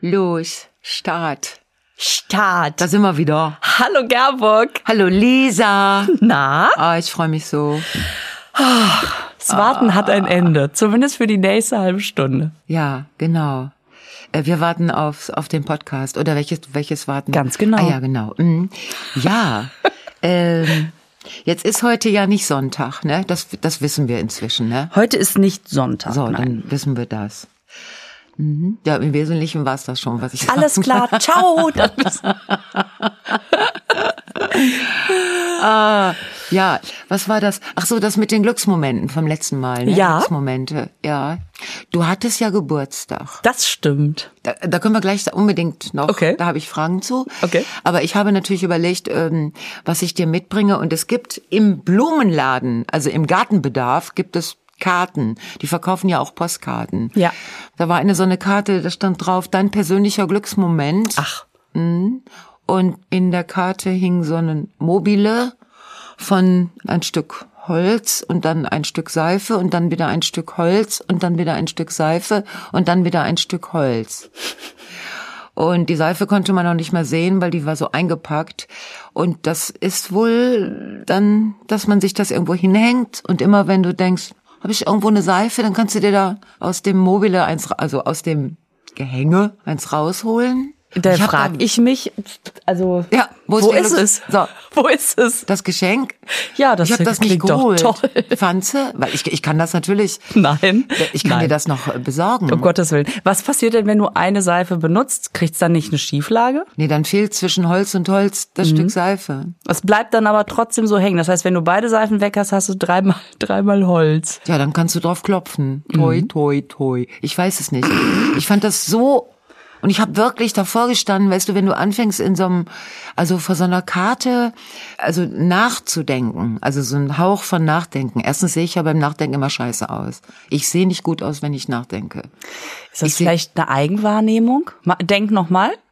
Los, Start. Start. Da sind wir wieder. Hallo Gerburg. Hallo Lisa. Na? Ah, ich freue mich so. Das Warten hat ein Ende, zumindest für die nächste halbe Stunde. Ja, genau. Äh, Wir warten auf, auf den Podcast. Oder welches, welches warten? Ganz genau. Ah ja, genau. Mhm. Ja. ähm, jetzt ist heute ja nicht Sonntag, ne? Das, das wissen wir inzwischen, ne? Heute ist nicht Sonntag. So, nein. dann wissen wir das. Mhm. Ja, im Wesentlichen war es das schon, was ich Alles klar, ciao. Ah, ja, was war das? Ach so, das mit den Glücksmomenten vom letzten Mal, ne? Ja. Glücksmomente, ja. Du hattest ja Geburtstag. Das stimmt. Da, da können wir gleich unbedingt noch, Okay. da habe ich Fragen zu. Okay. Aber ich habe natürlich überlegt, ähm, was ich dir mitbringe. Und es gibt im Blumenladen, also im Gartenbedarf, gibt es Karten. Die verkaufen ja auch Postkarten. Ja. Da war eine so eine Karte, da stand drauf, dein persönlicher Glücksmoment. Ach, Und in der Karte hing so ein Mobile von ein Stück Holz und dann ein Stück Seife und dann wieder ein Stück Holz und dann wieder ein Stück Seife und dann wieder ein Stück Holz. Und die Seife konnte man noch nicht mehr sehen, weil die war so eingepackt. Und das ist wohl dann, dass man sich das irgendwo hinhängt und immer wenn du denkst, habe ich irgendwo eine Seife, dann kannst du dir da aus dem Mobile eins, also aus dem Gehänge eins rausholen. Da frage ich mich, also Ja, wo ist wo ist es? So. Wo ist es? Das Geschenk? Ja, das ich habe das nicht klingt doch geholt. toll. Du? Weil ich, ich kann das natürlich, Nein. ich kann Nein. dir das noch äh, besorgen. Um Gottes Willen. Was passiert denn, wenn du eine Seife benutzt? Kriegt's dann nicht eine Schieflage? Nee, dann fehlt zwischen Holz und Holz das Mhm. Stück Seife. Es bleibt dann aber trotzdem so hängen. Das heißt, wenn du beide Seifen weg hast, hast du dreimal, dreimal Holz. Ja, dann kannst du drauf klopfen. Toi, Mhm. toi, toi. Ich weiß es nicht. Ich fand das so und ich habe wirklich davor gestanden, weißt du, wenn du anfängst in so einem, also vor so einer Karte, also nachzudenken, also so ein Hauch von Nachdenken. Erstens sehe ich ja beim Nachdenken immer scheiße aus. Ich sehe nicht gut aus, wenn ich nachdenke. Ist das Ich vielleicht eine Eigenwahrnehmung? Denk noch mal.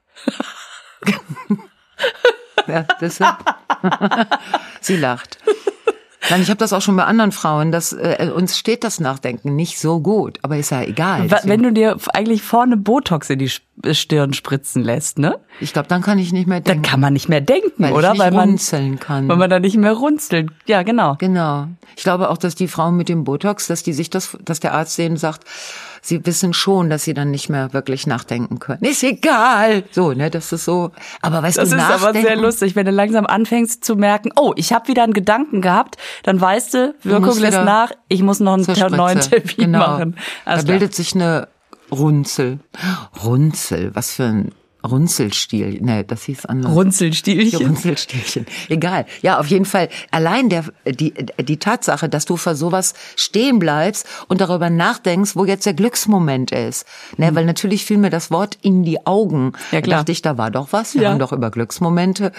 Ja, das Sie lacht. Nein, ich habe das auch schon bei anderen Frauen, dass äh, uns steht das Nachdenken nicht so gut, aber ist ja egal. Wenn du dir eigentlich vorne Botox in die Sp- Stirn spritzen lässt, ne? ich glaube, dann kann ich nicht mehr Dann denken, kann man nicht mehr denken, weil oder? ich nicht weil man, runzeln kann. weil man da nicht mehr runzelt. Ja, genau. genau. Ich glaube auch, dass die Frauen mit dem Botox, dass die sich das, dass der Arzt denen sagt, sie wissen schon, dass sie dann nicht mehr wirklich nachdenken können. Ist egal. So, ne, das ist so. Aber weißt Das du, ist aber sehr lustig, wenn du langsam anfängst zu merken, oh, ich habe wieder einen Gedanken gehabt, dann weißt du, Wirkung musst lässt nach, ich muss noch einen neuen. Termin genau. machen. Da Alles klar. bildet sich eine Runzel. Runzel, was für ein Runzelstiel. Ne, das hieß anders. Runzelstielchen. Runzelstielchen. Egal. Ja, auf jeden Fall. Allein der, die, die Tatsache, dass du vor sowas stehen bleibst und darüber nachdenkst, wo jetzt der Glücksmoment ist. Ne, weil natürlich fiel mir das Wort in die Augen. Mhm. Ja, klar. Da dachte ich, da war doch was. Wir Ja. haben doch über Glücksmomente.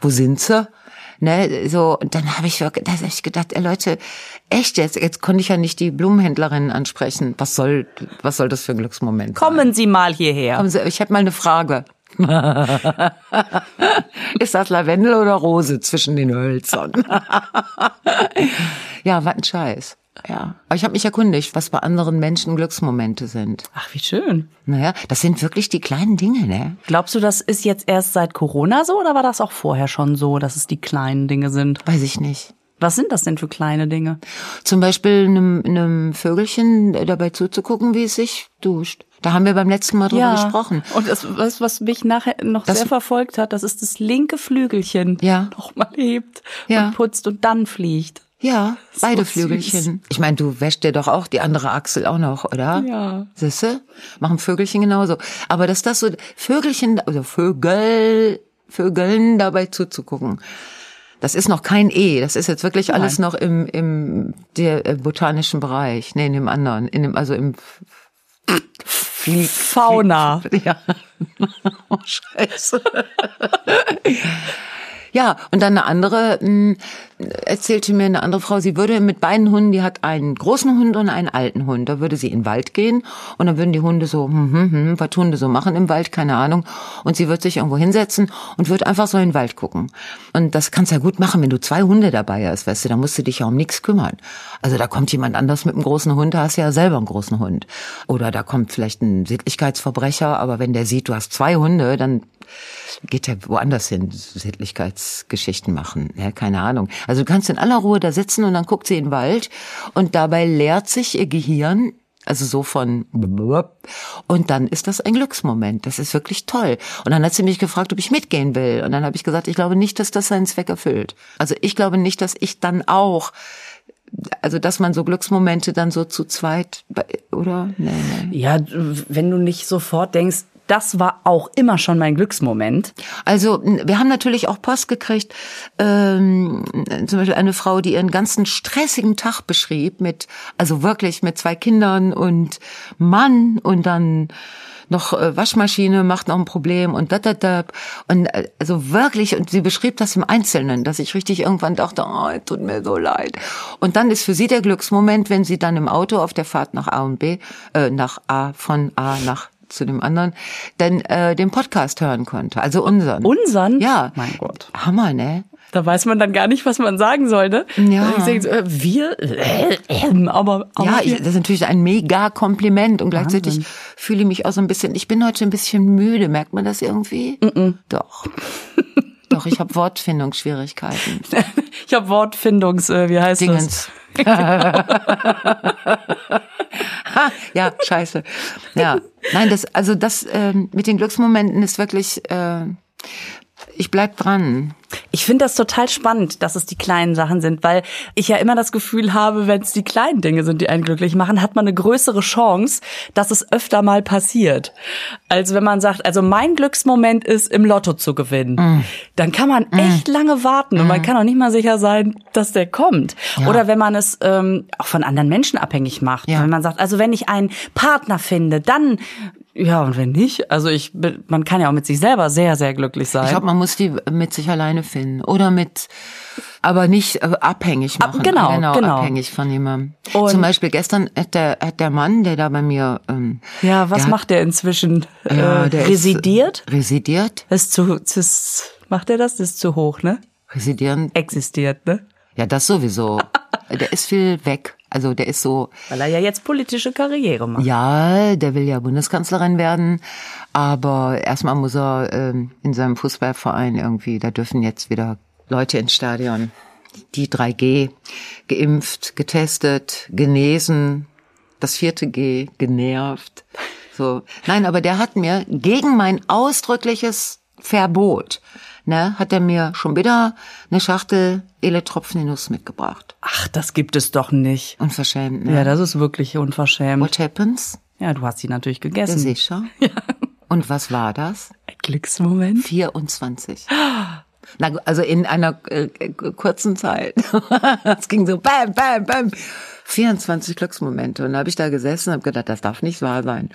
Wo sind sie? Ne, so, und dann habe ich, wirklich- da hab ich gedacht, ey Leute, echt jetzt, jetzt konnte ich ja nicht die Blumenhändlerin ansprechen. Was soll, was soll das für ein Glücksmoment sein? Kommen Sie mal hierher. Kommen Sie, ich habe mal eine Frage. Ist das Lavendel oder Rose zwischen den Hölzern? ja, was ein Scheiß. Ja. Aber ich habe mich erkundigt, was bei anderen Menschen Glücksmomente sind. Ach, wie schön. Naja, das sind wirklich die kleinen Dinge, ne? Glaubst du, das ist jetzt erst seit Corona so oder war das auch vorher schon so, dass es die kleinen Dinge sind? Weiß ich nicht. Was sind das denn für kleine Dinge? Zum Beispiel einem, einem Vögelchen dabei zuzugucken, wie es sich duscht. Da haben wir beim letzten Mal drüber gesprochen. Und das, was, was mich nachher noch Das- sehr verfolgt hat, das ist das linke Flügelchen. Ja. Noch mal hebt Ja. und putzt und dann fliegt. Ja, beide süß. Flügelchen. Ich meine, du wäschst dir doch auch die andere Achsel auch noch, oder? Ja. Siehste? Machen Vögelchen genauso. Aber dass das so Vögelchen, also Vögel, Vögeln dabei zuzugucken. Das ist noch kein E. Das ist jetzt wirklich alles noch im, im der äh, botanischen Bereich. Nee, in dem anderen. In dem, also im Fauna. Ja. Oh, scheiße. Ja, und dann eine andere mh, erzählte mir eine andere Frau, sie würde mit beiden Hunden, die hat einen großen Hund und einen alten Hund, da würde sie in den Wald gehen und dann würden die Hunde so, hm, hm, hm, was Hunde so machen im Wald, keine Ahnung. Und sie wird sich irgendwo hinsetzen und wird einfach so in den Wald gucken. Und das kannst du ja gut machen, wenn du zwei Hunde dabei hast, weißt du, da musst du dich ja um nichts kümmern. Also da kommt jemand anders mit einem großen Hund, da hast du ja selber einen großen Hund. Oder da kommt vielleicht ein Sittlichkeitsverbrecher, aber wenn der sieht, du hast zwei Hunde, dann geht er woanders hin, Sittlichkeitsgeschichten machen. Ja, keine Ahnung. Also du kannst in aller Ruhe da sitzen und dann guckt sie in den Wald und dabei leert sich ihr Gehirn also so von und dann ist das ein Glücksmoment. Das ist wirklich toll. Und dann hat sie mich gefragt, ob ich mitgehen will. Und dann habe ich gesagt, ich glaube nicht, dass das seinen Zweck erfüllt. Also ich glaube nicht, dass ich dann auch also dass man so Glücksmomente dann so zu zweit oder nee, nee. Ja, wenn du nicht sofort denkst, das war auch immer schon mein Glücksmoment. Also wir haben natürlich auch Post gekriegt, ähm, zum Beispiel eine Frau, die ihren ganzen stressigen Tag beschrieb, mit also wirklich mit zwei Kindern und Mann und dann noch äh, Waschmaschine macht noch ein Problem und da da da und äh, also wirklich und sie beschrieb das im Einzelnen, dass ich richtig irgendwann dachte, oh, tut mir so leid. Und dann ist für sie der Glücksmoment, wenn sie dann im Auto auf der Fahrt nach A und B äh, nach A von A nach zu dem anderen, denn äh, den Podcast hören konnte, also unseren. Unseren? Ja. Mein Gott. Hammer, ne? Da weiß man dann gar nicht, was man sagen soll, ne? Ja. Ich denke so, äh, wir, äh, äh, aber, aber ja, ich, das ist natürlich ein mega Kompliment und gleichzeitig Wahnsinn. fühle ich mich auch so ein bisschen, ich bin heute ein bisschen müde, merkt man das irgendwie? Doch. Doch, ich habe Wortfindungsschwierigkeiten. ich habe Wortfindungs, äh, wie heißt das? Dingens. ha, ja, scheiße. Ja, nein, das, also das ähm, mit den Glücksmomenten ist wirklich, äh, ich bleib dran. Ich finde das total spannend, dass es die kleinen Sachen sind, weil ich ja immer das Gefühl habe, wenn es die kleinen Dinge sind, die einen glücklich machen, hat man eine größere Chance, dass es öfter mal passiert. Als wenn man sagt, also mein Glücksmoment ist, im Lotto zu gewinnen. Mm. Dann kann man echt lange warten und man kann auch nicht mal sicher sein, dass der kommt. Ja. Oder wenn man es ähm, auch von anderen Menschen abhängig macht. Ja. Wenn man sagt, also wenn ich einen Partner finde, dann ja, und wenn nicht, also ich, bin- man kann ja auch mit sich selber sehr, sehr glücklich sein. Ich glaube, man muss die mit sich alleine finden oder mit, aber nicht äh, abhängig machen. genau, genau, genau. abhängig von jemandem. Und- Zum Beispiel gestern hat der, hat der Mann, der da bei mir, ähm, Ja, was der macht der inzwischen? hat, ja, äh, der residiert? Ist, residiert, Das ist zu, das ist, macht er das? Das ist zu hoch, ne? residieren. Existiert, ne? Ja, das sowieso. der ist viel weg. Also der ist so, Weil er ja jetzt politische Karriere macht. Ja, der will ja Bundeskanzlerin werden, aber erstmal muss er ähm, in seinem Fußballverein irgendwie, da dürfen jetzt wieder Leute ins Stadion. Die 3G, geimpft, getestet, genesen, das vierte G, genervt. So. Nein, aber der hat mir gegen mein ausdrückliches Verbot, ne, hat er mir schon wieder eine Schachtel Eletropfen in Nuss mitgebracht. Ach, das gibt es doch nicht. Unverschämt, ne? Ja, das ist wirklich unverschämt. What happens? Ja, du hast sie natürlich Ja, gegessen. sicher. Und was war das? Ein Glücksmoment. 24. Na, also in einer äh, äh, kurzen Zeit. Es ging so bam, bam, bam. 24 Glücksmomente. Und da habe ich da gesessen und habe gedacht, das darf nicht wahr sein.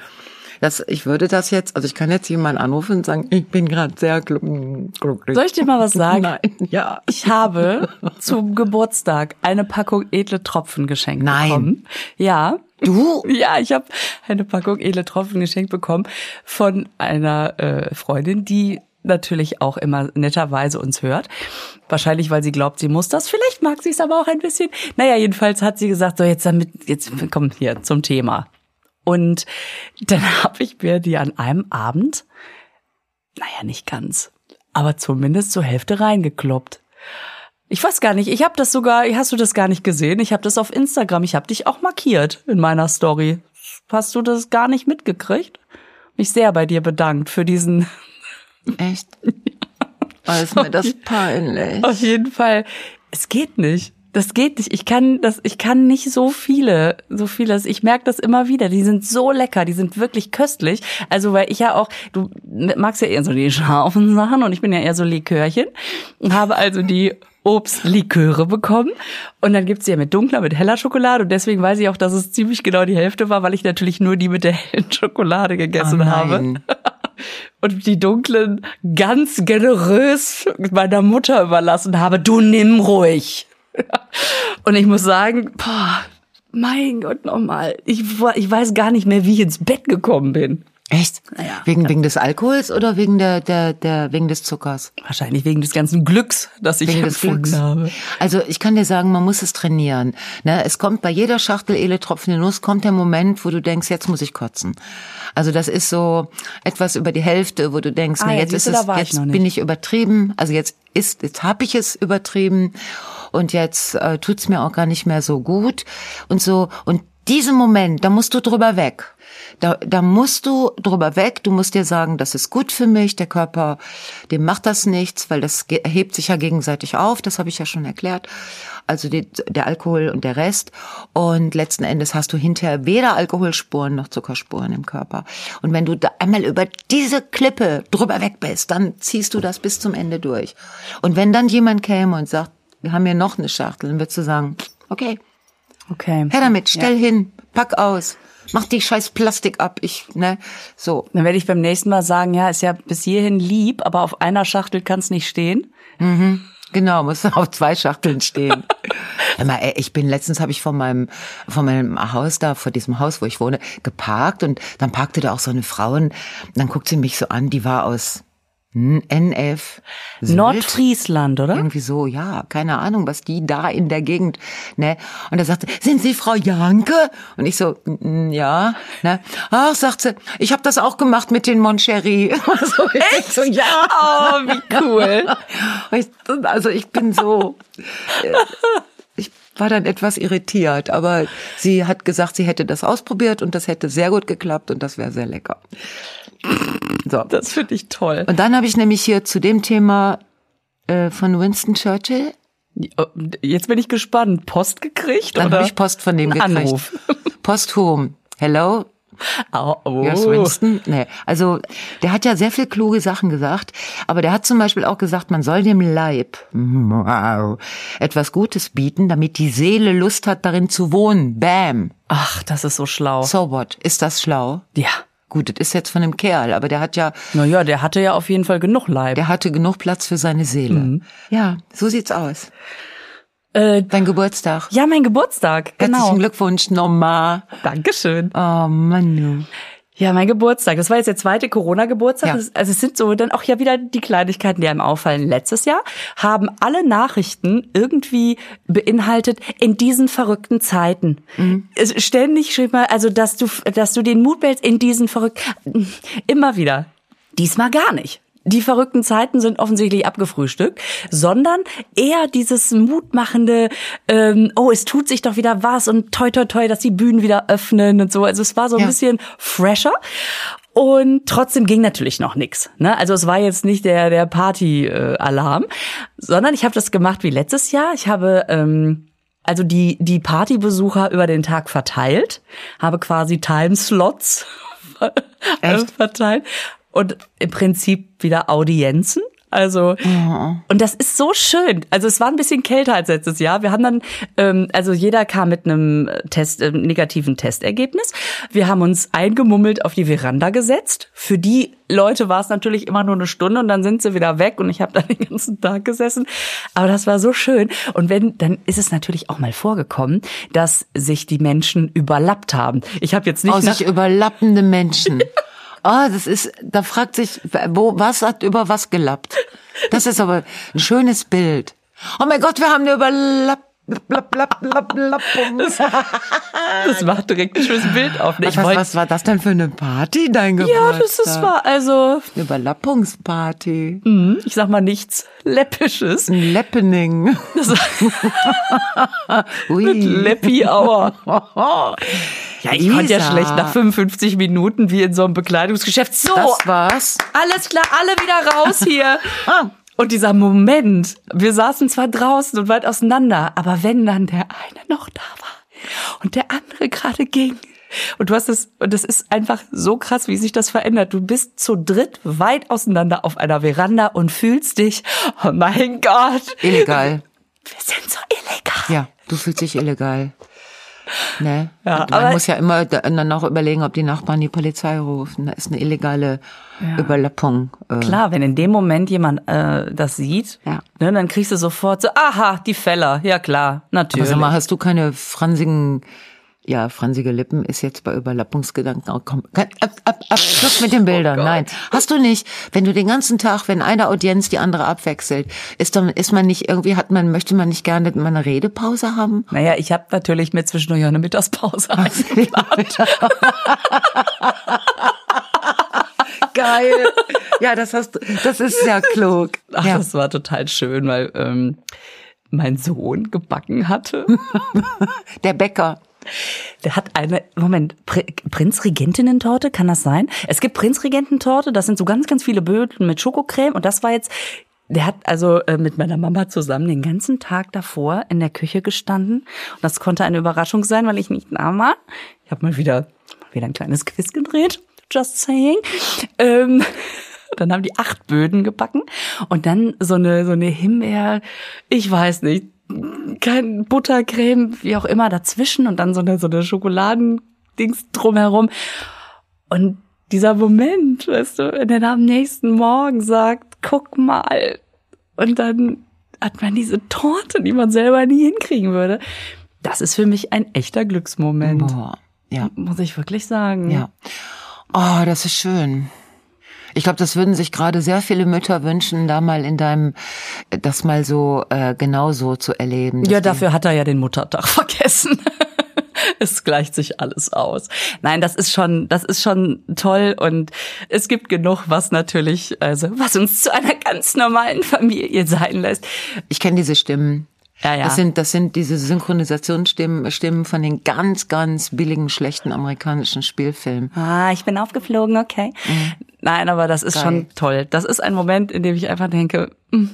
Das, ich würde das jetzt, also ich kann jetzt jemanden anrufen und sagen, ich bin gerade sehr glück- glücklich. Soll ich dir mal was sagen? Nein, ja. Ich habe zum Geburtstag eine Packung edle Tropfen geschenkt Nein. bekommen. Ja. Du? Ja, ich habe eine Packung edle Tropfen geschenkt bekommen von einer äh, Freundin, die natürlich auch immer netterweise uns hört. Wahrscheinlich, weil sie glaubt, sie muss das. Vielleicht mag sie es aber auch ein bisschen. Naja, jedenfalls hat sie gesagt, so jetzt damit, jetzt komm hier zum Thema. Und dann habe ich mir die an einem Abend, naja, nicht ganz, aber zumindest zur Hälfte reingekloppt. Ich weiß gar nicht, ich habe das sogar, hast du das gar nicht gesehen? Ich habe das auf Instagram, ich habe dich auch markiert in meiner Story. Hast du das gar nicht mitgekriegt? Mich sehr bei dir bedankt für diesen Echt? Oh, ist mir das peinlich. Auf jeden Fall. Es geht nicht. Das geht nicht. Ich kann das, ich kann nicht so viele, so vieles. Ich merke das immer wieder. Die sind so lecker, die sind wirklich köstlich. Also weil ich ja auch, du magst ja eher so die scharfen Sachen und ich bin ja eher so Likörchen und habe also die Obstliköre bekommen und dann gibt's die ja mit dunkler, mit heller Schokolade und deswegen weiß ich auch, dass es ziemlich genau die Hälfte war, weil ich natürlich nur die mit der hellen Schokolade gegessen Oh habe. und die dunklen ganz generös meiner Mutter überlassen habe. Du nimm ruhig. Und ich muss sagen, boah, mein Gott nochmal, ich, ich weiß gar nicht mehr, wie ich ins Bett gekommen bin. Echt? Naja. Wegen, wegen des Alkohols oder wegen der, der, der, wegen des Zuckers? Wahrscheinlich wegen des ganzen Glücks, das ich Wegen des empfunden Glücks. habe. Also ich kann dir sagen, man muss es trainieren. Ne, es kommt bei jeder Schachtel Ele tropfende Nuss kommt der Moment, wo du denkst, jetzt muss ich kotzen. Also das ist so etwas über die Hälfte, wo du denkst, Ah, nee, ja, jetzt ist siehst du, es, ich jetzt nicht. bin ich übertrieben. Also jetzt ist, jetzt habe ich es übertrieben und jetzt äh, tut's mir auch gar nicht mehr so gut und so und diesen Moment, da musst du drüber weg. Da, da musst du drüber weg. Du musst dir sagen, das ist gut für mich. Der Körper, dem macht das nichts, weil das hebt sich ja gegenseitig auf. Das habe ich ja schon erklärt. Also die, der Alkohol und der Rest. Und letzten Endes hast du hinterher weder Alkoholspuren noch Zuckerspuren im Körper. Und wenn du da einmal über diese Klippe drüber weg bist, dann ziehst du das bis zum Ende durch. Und wenn dann jemand käme und sagt, wir haben hier noch eine Schachtel, dann würdest du sagen, okay, Okay. her damit, stell hin, pack aus, mach die scheiß Plastik ab, ich, ne, so. Dann werde ich beim nächsten Mal sagen, ja, ist ja bis hierhin lieb, aber auf einer Schachtel kann es nicht stehen. Genau, muss auf zwei Schachteln stehen. Mal, ey, ich bin letztens habe ich von meinem von meinem Haus da vor diesem Haus, wo ich wohne, geparkt und dann parkte da auch so eine Frau und dann guckt sie mich so an, die war aus NF Sylt. Nordfriesland, oder? Irgendwie so, ja, keine Ahnung, was die da in der Gegend, ne? Und er sagte, sind Sie Frau Janke? Und ich so, "Mm, ja, ne? Ach, sagt sie, ich habe das auch gemacht mit den Moncherie. Also, ich so, ja. Oh, wie cool. Ich- Also ich bin so, äh, ich war dann etwas irritiert, aber sie hat gesagt, sie hätte das ausprobiert und das hätte sehr gut geklappt und das wäre sehr lecker. So. Das finde ich toll. Und dann habe ich nämlich hier zu dem Thema äh, von Winston Churchill, Jetzt bin ich gespannt. Post gekriegt dann habe ich Post von dem gekriegt. Anruf. Posthum. Hello, Oh, oh. Yes, Winston. Nee, also der hat ja sehr viel kluge Sachen gesagt, aber der hat zum Beispiel auch gesagt, man soll dem Leib wow, etwas Gutes bieten, damit die Seele Lust hat, darin zu wohnen. Bam. Ach, das ist so schlau. So what? Ist das schlau? Ja. Gut, das ist jetzt von einem Kerl, aber der hat ja, Naja, der hatte ja auf jeden Fall genug Leib. der hatte genug Platz für seine Seele. Mhm. Ja, so sieht's aus. Äh, Dein Geburtstag. ja, mein Geburtstag. Genau. Herzlichen Glückwunsch nochmal. Dankeschön. Oh Mann. Ja, mein Geburtstag. Das war jetzt der zweite Corona-Geburtstag. Ja. Also es sind so dann auch ja wieder die Kleinigkeiten, die einem auffallen. Letztes Jahr haben alle Nachrichten irgendwie beinhaltet in diesen verrückten Zeiten. Es ständig schrieb mal, also dass du, dass du den Mut behältst in diesen verrückten, immer wieder. Diesmal gar nicht. Die verrückten Zeiten sind offensichtlich abgefrühstückt, sondern eher dieses mutmachende, ähm, oh, es tut sich doch wieder was und toi toi toi, dass die Bühnen wieder öffnen und so. Also es war so ein Ja. bisschen fresher. Und trotzdem ging natürlich noch nix. Ne? Also es war jetzt nicht der, der Party-Alarm, sondern ich habe das gemacht wie letztes Jahr. Ich habe ähm, also die, die Partybesucher über den Tag verteilt, habe quasi Timeslots verteilt und im Prinzip wieder Audienzen. Also und das ist so schön. Also es war ein bisschen kälter als letztes Jahr. Wir haben dann, ähm, also jeder kam mit einem Test, äh, negativen Testergebnis. Wir haben uns eingemummelt auf die Veranda gesetzt. Für die Leute war es natürlich immer nur eine Stunde und dann sind sie wieder weg und ich habe da den ganzen Tag gesessen. Aber das war so schön. Und wenn, dann ist es natürlich auch mal vorgekommen, dass sich die Menschen überlappt haben. Ich habe jetzt nicht Aus nach, sich überlappende Menschen. Ah, das ist, da fragt sich, wo, was hat über was gelappt? Das ist aber ein schönes Bild. Oh mein Gott, wir haben eine überlapp, lapp, lapp, lapp, Lappung. das macht direkt ein schönes Bild auf. Ich was, wollte was war das denn für eine Party, dein Ja, Geburtstag? das ist wahr. Also, Eine Überlappungsparty. hm, ich sag mal nichts Läppisches. Ein Leppening. Ui. Mit Leppi Auer. Ja, ich konnte ja Lisa. schlecht nach 55 Minuten wie in so einem Bekleidungsgeschäft. So, Das war's. alles klar, alle wieder raus hier. Ah. Und dieser Moment, wir saßen zwar draußen und weit auseinander, aber wenn dann der eine noch da war und der andere gerade ging. Und du hast es, und das ist einfach so krass, wie sich das verändert. Du bist zu dritt weit auseinander auf einer Veranda und fühlst dich, oh mein Gott, Illegal. wir sind so illegal. Ja, du fühlst dich illegal. Ne? Ja, man muss ja immer da- dann auch überlegen, ob die Nachbarn die Polizei rufen. Da ist eine illegale Überlappung. Äh, Klar, wenn in dem Moment jemand äh, das sieht, Ja. ne, dann kriegst du sofort so, aha, die Feller, ja klar, natürlich. Aber sag mal, hast du keine fransigen, ja, fransige Lippen ist jetzt bei Überlappungsgedanken auch komm, ab, ab, ab, Schluss mit den Bildern. Nein, hast du nicht. Wenn du den ganzen Tag, wenn eine Audienz die andere abwechselt, ist dann, ist man nicht irgendwie, hat man, möchte man nicht gerne mal eine Redepause haben? naja, ich habe natürlich mir zwischendurch auch eine Mittagspause eingeplant. Geil. Ja, das hast du, das ist sehr klug. Ach, ja. das war total schön, weil ähm, mein Sohn gebacken hatte. Der Bäcker. Der hat eine, Moment, Pri Prinzregentinnen-Torte, kann das sein? Es gibt Prinzregententorte, das sind so ganz, ganz viele Böden mit Schokocreme und das war jetzt, der hat also äh, mit meiner Mama zusammen den ganzen Tag davor in der Küche gestanden und das konnte eine Überraschung sein, weil ich nicht da war. Ich habe mal wieder, mal wieder ein kleines Quiz gedreht, just saying. Ähm, dann haben die acht Böden gebacken und dann so eine, so eine Himbeer, ich weiß nicht, kein Buttercreme, wie auch immer dazwischen und dann so eine, so eine Schokoladendings drumherum. Und dieser Moment, weißt du, wenn er dann am nächsten Morgen sagt, guck mal. Und dann hat man diese Torte, die man selber nie hinkriegen würde. Das ist für mich ein echter Glücksmoment. Boah. Ja, Muss ich wirklich sagen. ja. Oh, das ist schön. Ich glaube, das würden sich gerade sehr viele Mütter wünschen, da mal in deinem, das mal so äh, genau so zu erleben. Ja, dafür hat er ja den Muttertag vergessen. es gleicht sich alles aus. Nein, das ist schon, das ist schon toll und es gibt genug, was natürlich, also was uns zu einer ganz normalen Familie sein lässt. Ich kenne diese Stimmen. Ja, ja. Das sind, das sind diese Synchronisationsstimmen Stimmen von den ganz, ganz billigen, schlechten amerikanischen Spielfilmen. Ah, ich bin aufgeflogen, okay. Nein, aber das ist Geil. schon toll. Das ist ein Moment, in dem ich einfach denke, mm,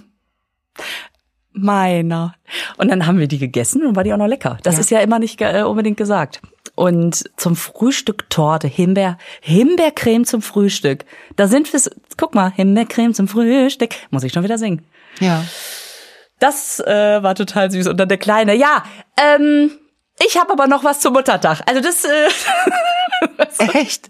meiner. Und dann haben wir die gegessen und war die auch noch lecker. Das Ja. ist ja immer nicht äh, unbedingt gesagt. Und zum Frühstück Torte, Himbeer, Himbeercreme zum Frühstück. Da sind wir, guck mal, Himbeercreme zum Frühstück. Muss ich schon wieder singen. Ja. Das äh, war total süß. Und dann der Kleine, ja, ähm, ich habe aber noch was zum Muttertag. Also das, äh, Echt?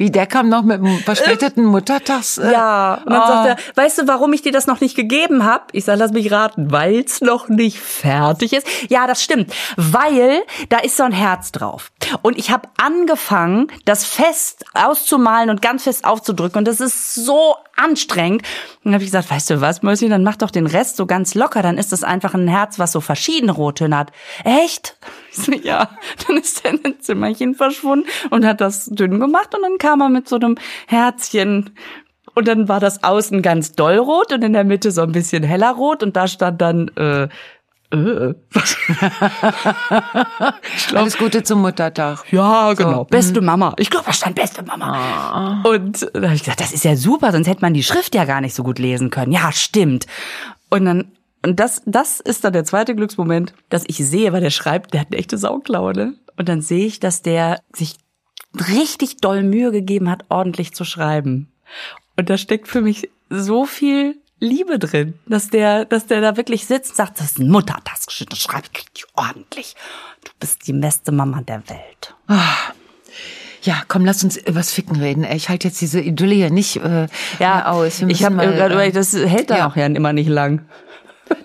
Wie, der kam noch mit einem verspäteten Muttertags... Äh, Ja, und dann oh. sagt er, weißt du, warum ich dir das noch nicht gegeben habe? Ich sag, lass mich raten, weil's noch nicht fertig ist. Ja, das stimmt, weil da ist so ein Herz drauf. Und ich habe angefangen, das fest auszumalen und ganz fest aufzudrücken und das ist so anstrengend. Und dann habe ich gesagt, weißt du was, Mäuschen, dann mach doch den Rest so ganz locker, dann ist das einfach ein Herz, was so verschiedene Rottöne hat. Echt? Ich so, ja, dann ist er in ein Zimmerchen verschwunden und hat das dünn gemacht und dann kam er mit so einem Herzchen und dann war das außen ganz dollrot und in der Mitte so ein bisschen heller rot und da stand dann äh, äh, was? Alles Gute zum Muttertag. Ja, genau. Beste Mama. Ich glaube, da stand beste Mama. Und da habe ich gesagt, das ist ja super, sonst hätte man die Schrift ja gar nicht so gut lesen können. Ja, stimmt. Und dann, und das, das ist dann der zweite Glücksmoment, dass ich sehe, weil der schreibt, der hat eine echte Sauklaue, ne? Und dann sehe ich, dass der sich richtig doll Mühe gegeben hat, ordentlich zu schreiben. Und da steckt für mich so viel Liebe drin, dass der, dass der da wirklich sitzt und sagt, das ist ein Muttertagsgeschüttet, schreib richtig ordentlich. Du bist die beste Mama der Welt. Ja, komm, lass uns übers Ficken reden. Ich halte jetzt diese Idylle hier nicht äh, mehr aus. Ich habe gerade äh, überlegt, das hält dann ja. auch ja immer nicht lang.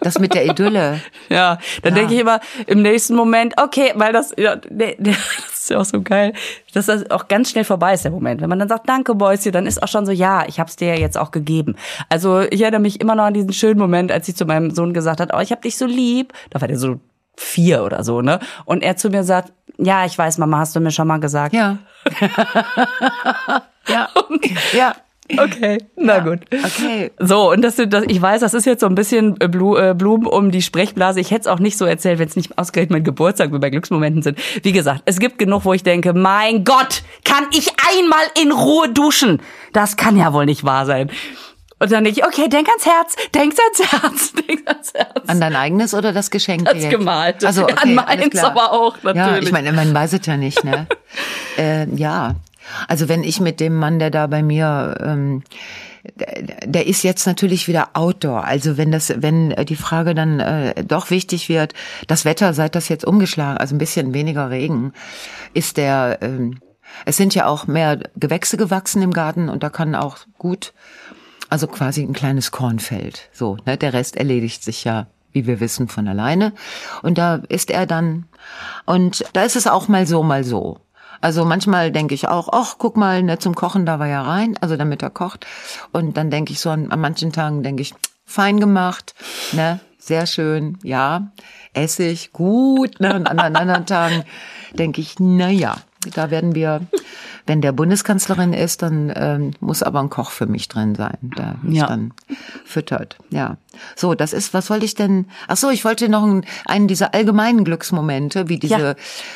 Das mit der Idylle. Ja, dann Ja. denke ich immer im nächsten Moment, okay, weil das, ja, nee, das ist ja auch so geil, dass das auch ganz schnell vorbei ist, der Moment. Wenn man dann sagt, danke, Boysi, dann ist auch schon so, ja, ich hab's dir ja jetzt auch gegeben. Also ich erinnere mich immer noch an diesen schönen Moment, als sie zu meinem Sohn gesagt hat, oh, ich hab dich so lieb. Da war der so vier oder so, ne? Und er zu mir sagt, ja, ich weiß, Mama, hast du mir schon mal gesagt. Ja. ja. Ja. Okay, na gut. Okay. So, und das, das, ich weiß, das ist jetzt so ein bisschen äh, Blu, äh, Blumen um die Sprechblase. Ich hätte es auch nicht so erzählt, wenn es nicht ausgerechnet mein Geburtstag wie bei Glücksmomenten sind. Wie gesagt, es gibt genug, wo ich denke, mein Gott, kann ich einmal in Ruhe duschen? Das kann ja wohl nicht wahr sein. Und dann denke ich, okay, denk ans Herz, denk ans Herz, denk ans Herz. An dein eigenes oder das Geschenk? Das Gemalte. Also, okay, An meins aber auch, Ja, natürlich. ich meine, man weiß es ja nicht, ne? äh, ja. Also wenn ich mit dem Mann, der da bei mir ähm, der, ist jetzt natürlich wieder Outdoor. Also wenn das, wenn die Frage dann äh, doch wichtig wird, das Wetter, seit das jetzt umgeschlagen, also ein bisschen weniger Regen, ist der, ähm, es sind ja auch mehr Gewächse gewachsen im Garten und da kann auch gut, also quasi ein kleines Kornfeld. So, ne, der Rest erledigt sich ja wie wir wissen, von alleine. Und da ist er dann, und da ist es auch mal so, mal so. Also manchmal denke ich auch, ach, guck mal, ne, zum Kochen, da war ja rein, also damit er kocht. Und dann denke ich so, an, an manchen Tagen denke ich, fein gemacht, ne, sehr schön, ja, Essig, gut, ne, und an anderen Tagen denke ich, na ja, da werden wir, wenn der Bundeskanzlerin ist, dann ähm, muss aber ein Koch für mich drin sein, der mich Ja. dann füttert. Ja. So, das ist, was wollte ich denn? Ach so, ich wollte noch einen, einen dieser allgemeinen Glücksmomente, wie diese, Ja.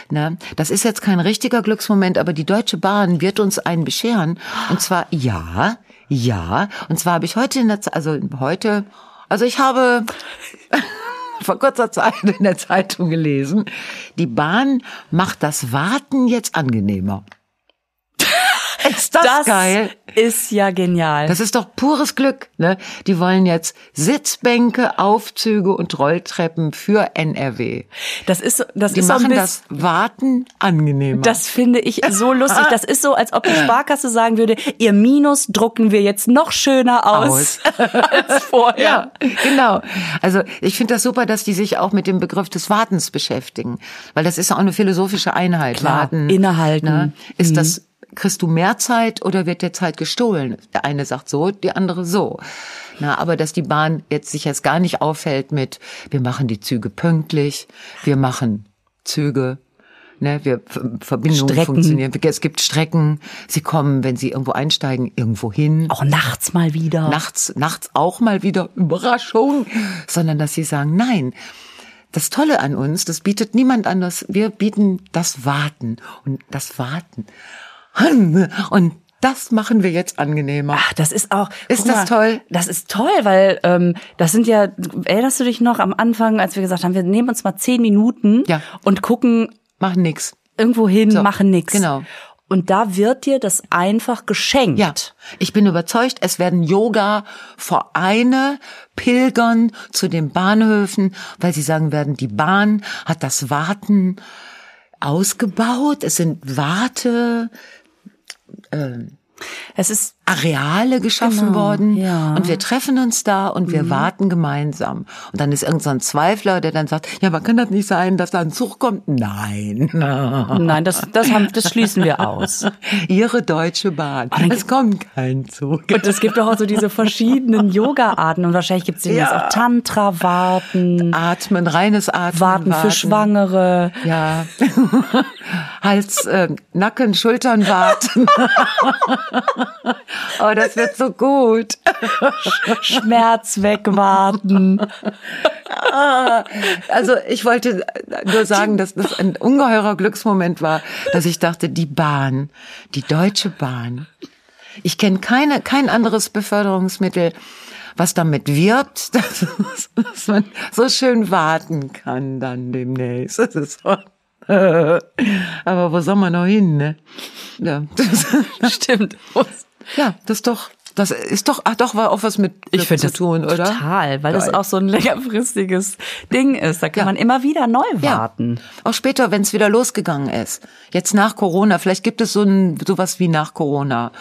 ne, das ist jetzt kein richtiger Glücksmoment, aber die Deutsche Bahn wird uns einen bescheren. Und zwar, ja, ja. Und zwar habe ich heute in der, Ze- also heute, also ich habe vor kurzer Zeit in der Zeitung gelesen, die Bahn macht das Warten jetzt angenehmer. Ist das, Das geil? ist ja genial. Das ist doch pures Glück. Ne? Die wollen jetzt Sitzbänke, Aufzüge und Rolltreppen für NRW. Das ist, das Die ist machen das Warten angenehmer. Das finde ich so lustig. Das ist so, als ob die Sparkasse sagen würde, ihr Minus drucken wir jetzt noch schöner aus, als vorher. Ja, genau. Also ich finde das super, dass die sich auch mit dem Begriff des Wartens beschäftigen, weil das ist ja auch eine philosophische Einheit. Klar, Warten, innehalten. Ne? Ist das kriegst du mehr Zeit oder wird dir Zeit gestohlen? Der eine sagt so, die andere so. Na, aber dass die Bahn jetzt sich jetzt gar nicht auffällt mit, wir machen die Züge pünktlich, wir machen Züge, ne, wir Ver- Verbindungen Strecken. funktionieren, es gibt Strecken, sie kommen, wenn sie irgendwo einsteigen, irgendwo hin Auch nachts mal wieder. nachts, nachts auch mal wieder Überraschung, sondern dass sie sagen, nein, das Tolle an uns, das bietet niemand anders. Wir bieten das Warten und das Warten. Und das machen wir jetzt angenehmer. Ach, das ist auch. Ist guck das toll? Das ist toll, weil ähm, das sind ja. Erinnerst du dich noch am Anfang, als wir gesagt haben, wir nehmen uns mal zehn Minuten Ja. und gucken Machen nix. irgendwo hin, So, machen nichts. genau. Und da wird dir das einfach geschenkt. Ja, ich bin überzeugt, es werden Yoga-Vereine pilgern zu den Bahnhöfen, weil sie sagen werden, die Bahn hat das Warten ausgebaut. Es sind Warte, Es ist Areale geschaffen Genau, worden ja. Mhm. und wir treffen uns da und wir warten gemeinsam. Und dann ist irgendein so ein Zweifler, der dann sagt, ja, aber kann das nicht sein, dass da ein Zug kommt? Nein. nein, das das haben das schließen wir aus. Ihre Deutsche Bahn. Es kommt kein Zug. Und es gibt auch so diese verschiedenen Yoga-Arten und wahrscheinlich gibt es jetzt Ja. auch Tantra-Warten, Atmen, reines Atmen. Warten für Schwangere, Ja. Hals, äh, Nacken, Schultern warten. Oh, das wird so gut. Schmerz wegwarten. Also ich wollte nur sagen, dass das ein ungeheurer Glücksmoment war, dass ich dachte, die Bahn, die Deutsche Bahn. Ich kenne keine, kein anderes Beförderungsmittel, was damit wirbt, dass, dass man so schön warten kann dann demnächst. Das ist so. Aber wo soll man noch hin, ne? Ja, das, Stimmt. ja, das ist doch, das ist doch, ach doch, war auch was mit Glück Ich finde zu das tun, oder? total, weil das Geil. auch so ein längerfristiges Ding ist. Da kann Ja. man immer wieder neu warten. Auch später, wenn es wieder losgegangen ist. Jetzt nach Corona, vielleicht gibt es so ein sowas wie nach Corona.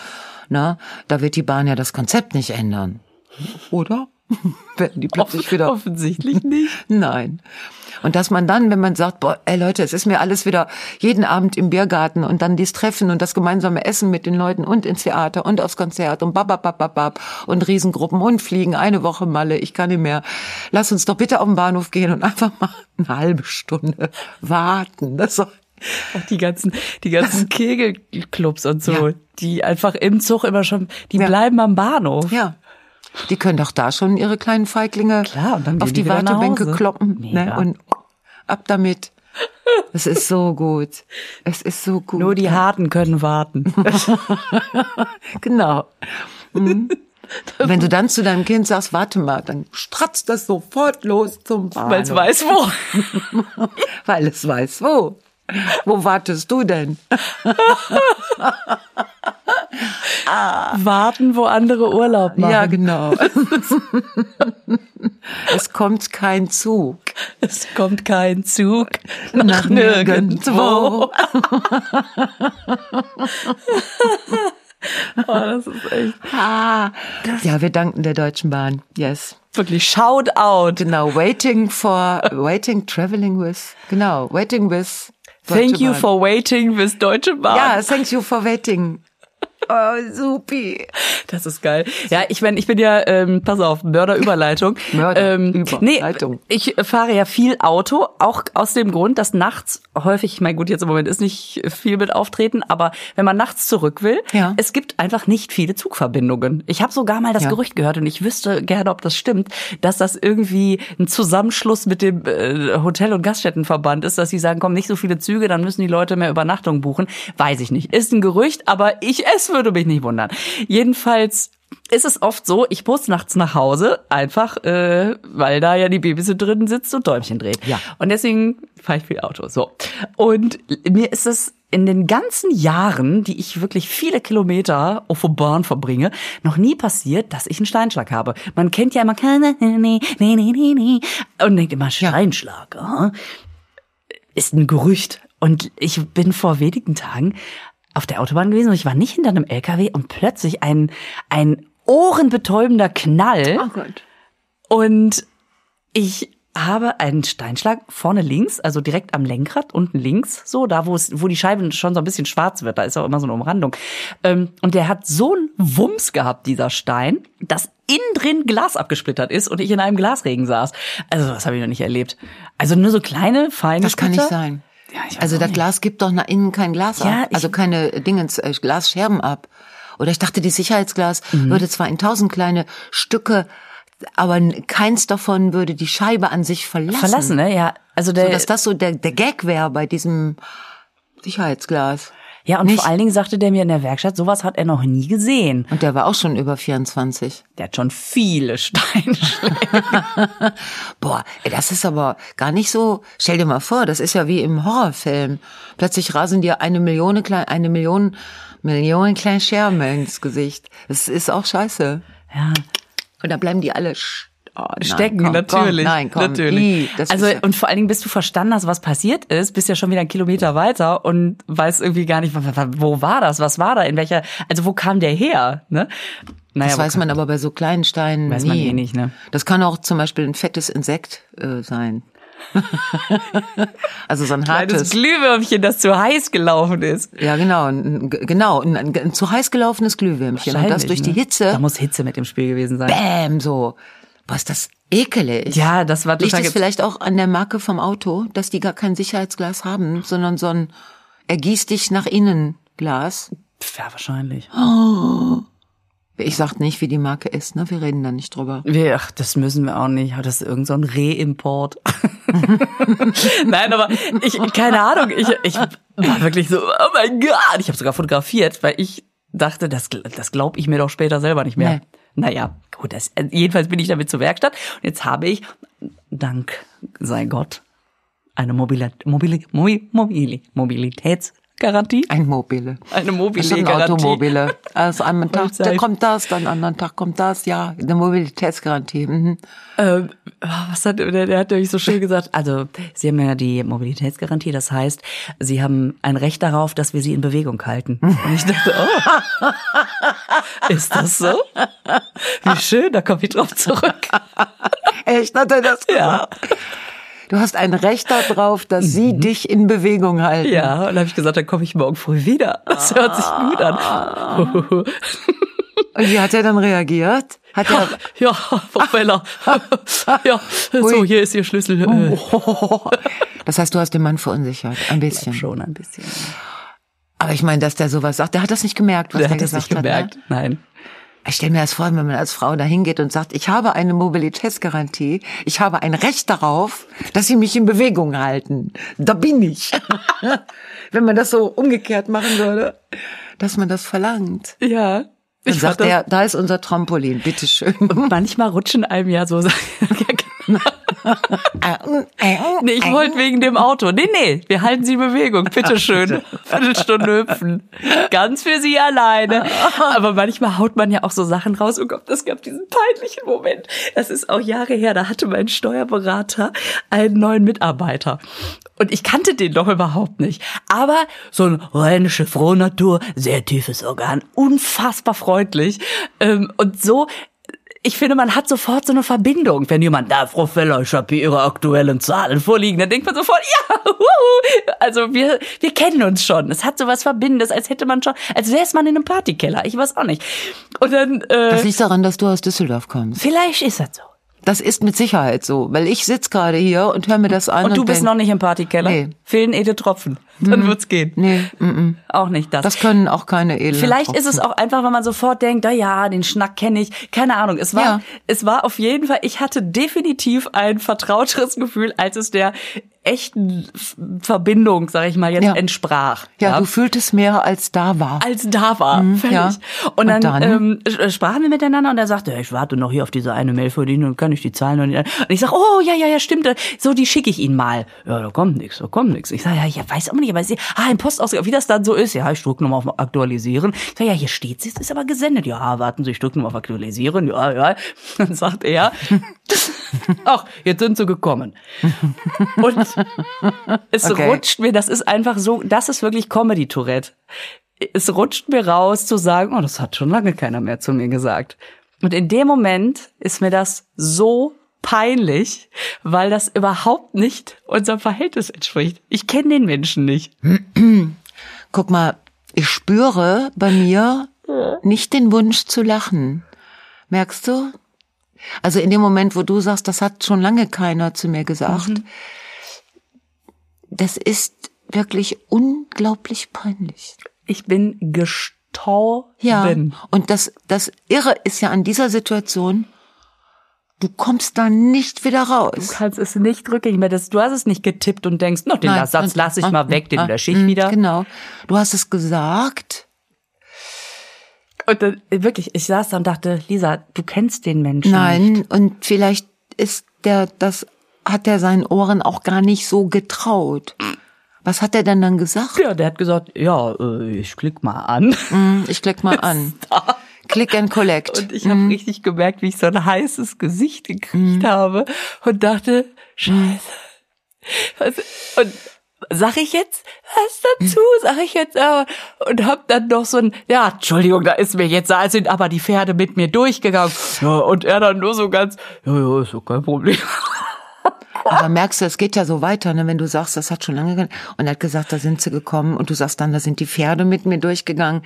Na, da wird die Bahn ja das Konzept nicht ändern. Oder? Werden die plötzlich wieder. Offensichtlich nicht. Nein. Und dass man dann, wenn man sagt, boah, ey Leute, es ist mir alles wieder jeden Abend im Biergarten und dann dies Treffen und das gemeinsame Essen mit den Leuten und ins Theater und aufs Konzert und bababababab und Riesengruppen und Fliegen, eine Woche Malle, ich kann nicht mehr. Lass uns doch bitte auf den Bahnhof gehen und einfach mal eine halbe Stunde warten. Das doch, Auch die ganzen, die ganzen Kegelclubs und so, Ja. die einfach im Zug immer schon, die Ja. bleiben am Bahnhof. ja. Die können doch da schon ihre kleinen Feiglinge Klar, auf die die Wartebänke kloppen ne? und ab damit. Es ist so gut. Es ist so gut. Nur die Harten können warten. Genau. Mhm. Wenn du dann zu deinem Kind sagst, warte mal, dann stratzt das sofort los zum. Weil es weiß wo. Weil es weiß wo. Wo wartest du denn? Warten, wo andere Urlaub machen. Ja, genau. es kommt kein Zug. Es kommt kein Zug Nach nach nirgendwo. nirgendwo. Oh, das ist echt Ah. Ja, wir danken der Deutschen Bahn. Yes. wirklich shout out. Genau, waiting for, waiting, traveling with, genau, waiting with. Deutsche Thank you Bahn. for waiting bis Deutsche Bahn. Ja, thank you for waiting. Oh, supi. Das ist geil. Ja, ich meine, ich bin ja, ähm, pass auf, Mörderüberleitung. Mörderüberleitung. Nee, ich fahre ja viel Auto, auch aus dem Grund, dass nachts häufig, ich meine, gut, jetzt im Moment ist nicht viel mit Auftreten, aber wenn man nachts zurück will, Ja. es gibt einfach nicht viele Zugverbindungen. Ich habe sogar mal das Ja. Gerücht gehört und ich wüsste gerne, ob das stimmt, dass das irgendwie ein Zusammenschluss mit dem äh, Hotel- und Gaststättenverband ist, dass sie sagen, komm, nicht so viele Züge, dann müssen die Leute mehr Übernachtung buchen. Weiß ich nicht. Ist ein Gerücht, aber ich, es würde mich nicht wundern. Jedenfalls ist es oft so, ich muss nachts nach Hause, einfach, äh, weil da ja die Babysitterin sitzt und Däumchen dreht. Ja. Und deswegen fahre ich viel Auto. So. Und mir ist es in den ganzen Jahren, die ich wirklich viele Kilometer auf der Bahn verbringe, noch nie passiert, dass ich einen Steinschlag habe. Man kennt ja immer und denkt immer Steinschlag. aha. Ist ein Gerücht. Und ich bin vor wenigen Tagen auf der Autobahn gewesen und ich war nicht hinter einem LKW und plötzlich ein, ein ohrenbetäubender Knall. Oh Gott. Und ich habe einen Steinschlag vorne links, also direkt am Lenkrad, unten links, so, da wo es, wo die Scheibe schon so ein bisschen schwarz wird, da ist auch immer so eine Umrandung. Ähm, und der hat so einen Wumms gehabt, dieser Stein, dass innen drin Glas abgesplittert ist und ich in einem Glasregen saß. Also, das habe ich noch nicht erlebt. Also nur so kleine, feine Das kann nicht Splitter. sein. Ja, ich weiß also das nicht. Glas gibt doch nach innen kein Glas Ja, ab. Also keine Dingens, äh, Glasscherben ab. Oder ich dachte, die Sicherheitsglas Mhm. würde zwar in tausend kleine Stücke, aber keins davon würde die Scheibe an sich verlassen. Verlassen, ne? Ja, also der, So, dass das so der, der Gag wäre bei diesem Sicherheitsglas. Ja, und nicht- vor allen Dingen sagte der mir in der Werkstatt, sowas hat er noch nie gesehen. Und der war auch schon über 24. Der hat schon viele Steinschläge. Boah, ey, das ist aber gar nicht so. Stell dir mal vor, das ist ja wie im Horrorfilm. Plötzlich rasen dir eine Million eine Million, Millionen kleine Scherben ins Gesicht. Das ist auch scheiße. ja. Und da bleiben die alle sch- oh, nein, stecken, komm, natürlich. Komm, nein, komm, natürlich. das also, ja, und vor allen Dingen, bis du verstanden hast, was passiert ist, bist ja schon wieder einen Kilometer weiter und weißt irgendwie gar nicht, wo war das, was war da, in welcher, also wo kam der her, ne? Naja, das weiß man aber bei so kleinen Steinen Weiß nie. man eh nicht, ne? Das kann auch zum Beispiel ein fettes Insekt äh, sein. also so ein hartes. Glühwürmchen, das zu heiß gelaufen ist. Ja, genau, ein, genau, ein, ein, ein zu heiß gelaufenes Glühwürmchen. Und das durch die ne? Hitze, Da muss Hitze mit im Spiel gewesen sein. bäm, so. Ist das ekelig. Ja, das war Liegt total. es vielleicht auch an der Marke vom Auto, dass die gar kein Sicherheitsglas haben, sondern so ein ergieß dich nach innen Glas? ja, wahrscheinlich. Ich sag nicht, wie die Marke ist, ne? Wir reden da nicht drüber. Wir, ach, das müssen wir auch nicht. Das ist irgend so ein Reimport. Nein, aber ich, keine Ahnung, ich, ich war wirklich so, oh mein Gott. Ich habe sogar fotografiert, weil ich dachte, das, das glaube ich mir doch später selber nicht mehr. Nee. Naja, gut, das, jedenfalls bin ich damit zur Werkstatt. Und jetzt habe ich, dank sei Gott, eine Mobili Mobili Mobili Mobili Mobilitätsgarantie. Ein Mobile. Eine Das ist ein. Automobile. Also an einem Tag, da kommt das, dann an anderen Tag kommt das, ja, eine Mobilitätsgarantie. Mhm. Ähm, was hat der, der hat nämlich so schön gesagt? Also, Sie haben ja die Mobilitätsgarantie, das heißt, Sie haben ein Recht darauf, dass wir Sie in Bewegung halten. Und ich dachte, oh, ist das so? Wie schön, da komme ich drauf zurück. Echt, hat er das Ja, Du hast ein Recht darauf, dass sie dich in Bewegung halten. ja. Und dann habe ich gesagt, dann komme ich morgen früh wieder. Das hört sich gut an. Und wie hat er dann reagiert? Hat er, Ja, Frau Feller. Ja, so, hier ist Ihr Schlüssel. Äh, das heißt, du hast den Mann verunsichert, ein bisschen. Schon ein bisschen. Aber ich meine, dass der sowas sagt, der hat das nicht gemerkt, was Der er hat das nicht gemerkt. hat. Nein. Ich stelle mir das vor, wenn man als Frau da hingeht und sagt, ich habe eine Mobilitätsgarantie, ich habe ein Recht darauf, dass sie mich in Bewegung halten. Da bin ich. wenn man das so umgekehrt machen würde, dass man das verlangt. Ja. Dann Ich sagt er, da ist unser Trampolin, bitteschön. Und manchmal rutschen einem ja so. ja, genau. nee, ich wollte wegen dem Auto. Nee, nee, wir halten Sie in Bewegung. Bitteschön. Viertelstunde hüpfen. Ganz für Sie alleine. Aber manchmal haut man ja auch so Sachen raus. Oh Gott, das gab diesen peinlichen Moment. Das ist auch Jahre her. Da hatte mein Steuerberater einen neuen Mitarbeiter. Und ich kannte den doch überhaupt nicht. Aber so ein rheinische Frohnatur, sehr tiefes Organ, unfassbar freundlich. Ähm, und so ich finde, man hat sofort so eine Verbindung. Wenn jemand, da, Frau Feller, ich habe hier Ihre aktuellen Zahlen vorliegen, dann denkt man sofort, ja, wuhu. also wir, wir kennen uns schon. Es hat so was Verbindendes, als hätte man schon, als wäre es man in einem Partykeller. Ich weiß auch nicht. Und dann, äh, Das liegt daran, dass du aus Düsseldorf kommst. vielleicht ist das so. Das ist mit Sicherheit so, weil ich sitz gerade hier und höre mir das an. Und du bist noch nicht im Partykeller? Nee. Fehlen Ede Tropfen. Dann wird's gehen. Nee, mm, mm. Auch nicht das. das können auch keine edlen. Vielleicht ist es auch einfach, wenn man sofort denkt, da ja, den Schnack kenne ich. Keine Ahnung. Es war, Ja. es war auf jeden Fall, ich hatte definitiv ein vertrauteres Gefühl, als es der echten Verbindung, sag ich mal, jetzt Ja. entsprach. Ja, du fühltest mehr als da war. als da war. Fertig. ja. Und dann, Und dann? Ähm, sch- sprachen wir miteinander und er sagte, ja, ich warte noch hier auf diese eine Mail von Ihnen und kann ich die Zahlen noch nicht. Und ich sag, oh ja, ja, ja, stimmt. So, die schicke ich Ihnen mal. Ja, da kommt nichts, da kommt nichts. Ich sag, ja, ich weiß auch nicht, aber sie, ah, im Postausgang, wie das dann so ist. Ja, ich drücke nochmal auf Aktualisieren. Ich sag, ja, hier steht's, es ist aber gesendet. Ja, warten Sie, ich drücke nochmal auf Aktualisieren. Ja, ja. Dann sagt er, ach, jetzt sind Sie gekommen. Und es Okay. rutscht mir, das ist einfach so, das ist wirklich Comedy-Tourette. Es rutscht mir raus zu sagen, oh, das hat schon lange keiner mehr zu mir gesagt. Und in dem Moment ist mir das so peinlich, weil das überhaupt nicht unserem Verhältnis entspricht. Ich kenne den Menschen nicht. Guck mal, ich spüre bei mir nicht den Wunsch zu lachen. Merkst du? Also in dem Moment, wo du sagst, das hat schon lange keiner zu mir gesagt, Mhm. das ist wirklich unglaublich peinlich. Ich bin gestorben. Ja. Und das, das Irre ist ja an dieser Situation, du kommst da nicht wieder Du raus. kannst es nicht rückgängig mehr. Das, du hast es nicht getippt und denkst, no, den Nein, Satz lasse ich ah, mal weg, den ah, lösche ich mm, wieder. Genau. Du hast es gesagt. Und dann, wirklich, ich saß da und dachte, Lisa, du kennst den Menschen. nicht. Nein, und vielleicht ist der, das hat er seinen Ohren auch gar nicht so getraut. Was hat er denn dann gesagt? Ja, der hat gesagt, ja, äh, ich klick mal an. Hm, Ich klick mal an. Click and collect. Und ich habe richtig gemerkt, wie ich so ein heißes Gesicht gekriegt habe und dachte, scheiße. Was, und sag ich jetzt was dazu? Sag ich jetzt aber und hab dann noch so ein, ja, Entschuldigung, da ist mir jetzt, da sind aber die Pferde mit mir durchgegangen. Ja, und er dann nur so ganz, ja, ja, ist doch kein Problem. Aber merkst du, es geht ja so weiter, ne? wenn du sagst, das hat schon lange ge- und er hat gesagt, da sind sie gekommen und du sagst dann, da sind die Pferde mit mir durchgegangen.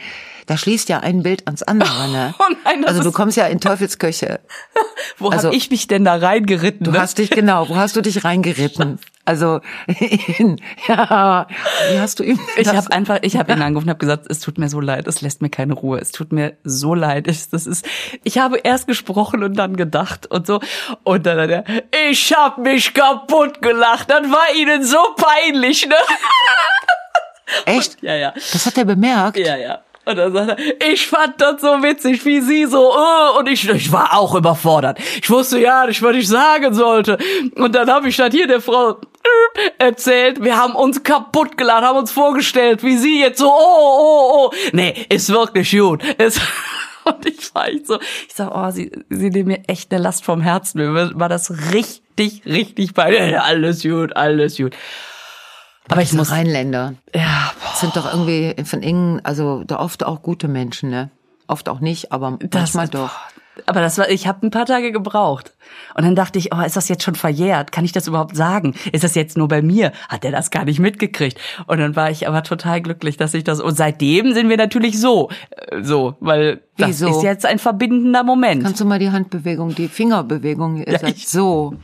Da schließt ja ein Bild ans andere, ne? Oh nein, also du kommst ja in Teufelsköche. Wo Also- hab ich mich denn da reingeritten? Du ne? hast dich genau, wo hast du dich reingeritten? Also ja, wie hast du ihm Ich habe einfach, ich habe ihn angerufen und habe gesagt, es tut mir so leid, es lässt mir keine Ruhe, es tut mir so leid. Ich, das ist, ich habe erst gesprochen und dann gedacht und so. Und dann hat er, ich hab mich kaputt gelacht, das war ihnen so peinlich, ne? echt? Ja, ja, Das hat er bemerkt. ja, ja. Und dann sagt er, ich fand das so witzig, wie sie so, äh, und ich, ich war auch überfordert. Ich wusste ja nicht, was ich sagen sollte. Und dann habe ich das hier der Frau erzählt. Wir haben uns kaputt geladen, haben uns vorgestellt, wie sie jetzt so, oh, oh, oh. Nee, ist wirklich gut. Ist und ich war echt so, ich sag, oh, sie, sie nehmen mir echt eine Last vom Herzen. Mir war das richtig, richtig bei alles gut, alles gut. Aber ich muss, Rheinländer ja, das sind doch irgendwie von innen, also da oft auch gute Menschen, ne? Oft auch nicht, aber manchmal doch. Aber das war, ich habe ein paar Tage gebraucht. Und dann dachte ich, oh, ist das jetzt schon verjährt? Kann ich das überhaupt sagen? Ist das jetzt nur bei mir? Hat er das gar nicht mitgekriegt? Und dann war ich aber total glücklich, dass ich das. Und seitdem sind wir natürlich so, äh, so, weil das Wieso? ist jetzt ein verbindender Moment. Kannst du mal die Handbewegung, die Fingerbewegung, seid ich- so.